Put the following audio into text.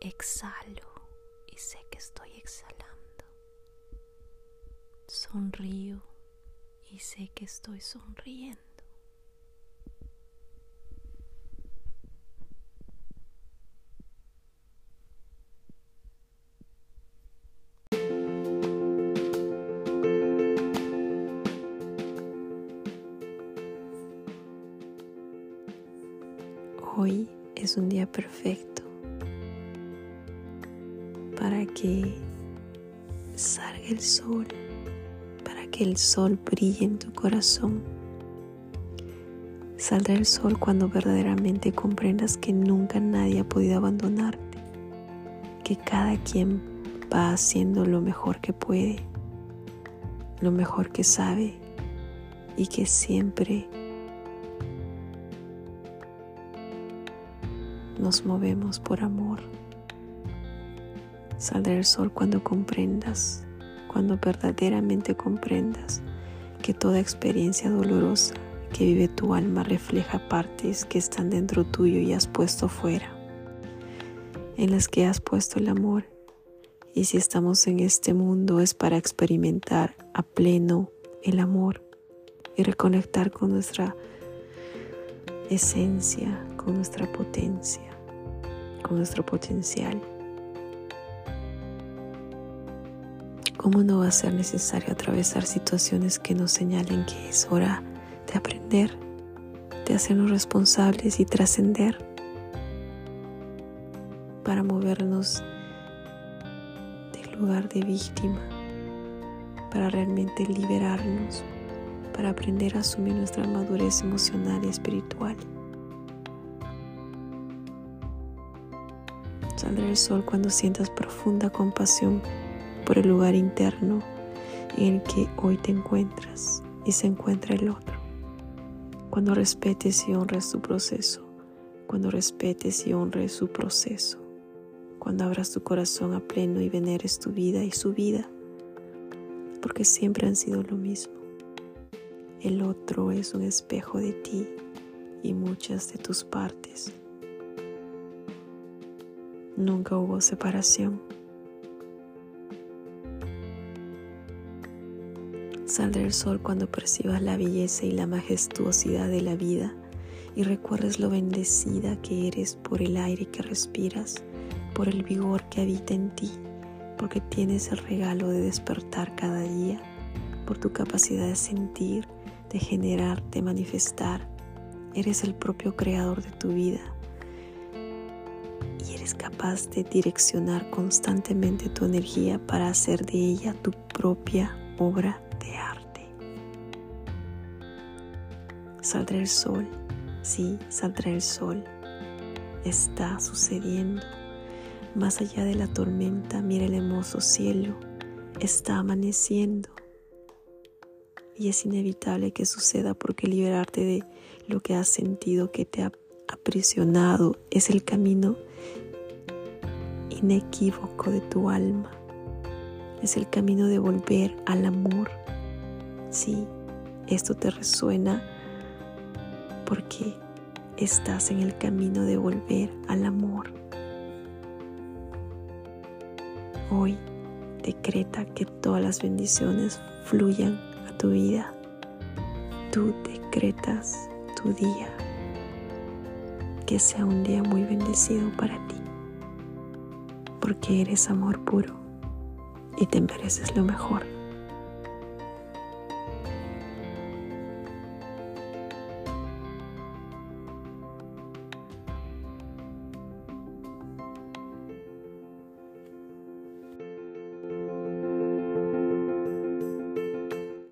Exhalo y sé que estoy exhalando. Sonrío y sé que estoy sonriendo. Hoy es un día perfecto que salga el sol, para que el sol brille en tu corazón. Saldrá el sol cuando verdaderamente comprendas que nunca nadie ha podido abandonarte, que cada quien va haciendo lo mejor que puede, lo mejor que sabe y que siempre nos movemos por amor. Saldrá el sol cuando comprendas, cuando verdaderamente comprendas que toda experiencia dolorosa que vive tu alma refleja partes que están dentro tuyo y has puesto fuera, en las que has puesto el amor. Y si estamos en este mundo es para experimentar a pleno el amor y reconectar con nuestra esencia, con nuestra potencia, con nuestro potencial. ¿Cómo no va a ser necesario atravesar situaciones que nos señalen que es hora de aprender, de hacernos responsables y trascender para movernos del lugar de víctima, para realmente liberarnos, para aprender a asumir nuestra madurez emocional y espiritual? Saldrá el sol cuando sientas profunda compasión por el lugar interno en el que hoy te encuentras y se encuentra el otro. Cuando respetes y honres su proceso, cuando respetes y honres su proceso, cuando abras tu corazón a pleno y veneres tu vida y su vida, porque siempre han sido lo mismo. El otro es un espejo de ti y muchas de tus partes Nunca hubo separación. Saldrá el sol cuando percibas la belleza y la majestuosidad de la vida y recuerdes lo bendecida que eres por el aire que respiras, por el vigor que habita en ti, porque tienes el regalo de despertar cada día, por tu capacidad de sentir, de generar, de manifestar. Eres el propio creador de tu vida y eres capaz de direccionar constantemente tu energía para hacer de ella tu propia obra Saldrá el sol, sí, saldrá el sol. Está sucediendo. Más allá de la tormenta, mira el hermoso cielo. Está amaneciendo. Y es inevitable que suceda porque liberarte de lo que has sentido que te ha aprisionado es el camino inequívoco de tu alma. Es el camino de volver al amor. Sí, esto te resuena porque estás en el camino de volver al amor. Hoy decreta que todas las bendiciones fluyan a tu vida. Tú decretas tu día. Que sea un día muy bendecido para ti porque eres amor puro y te mereces lo mejor.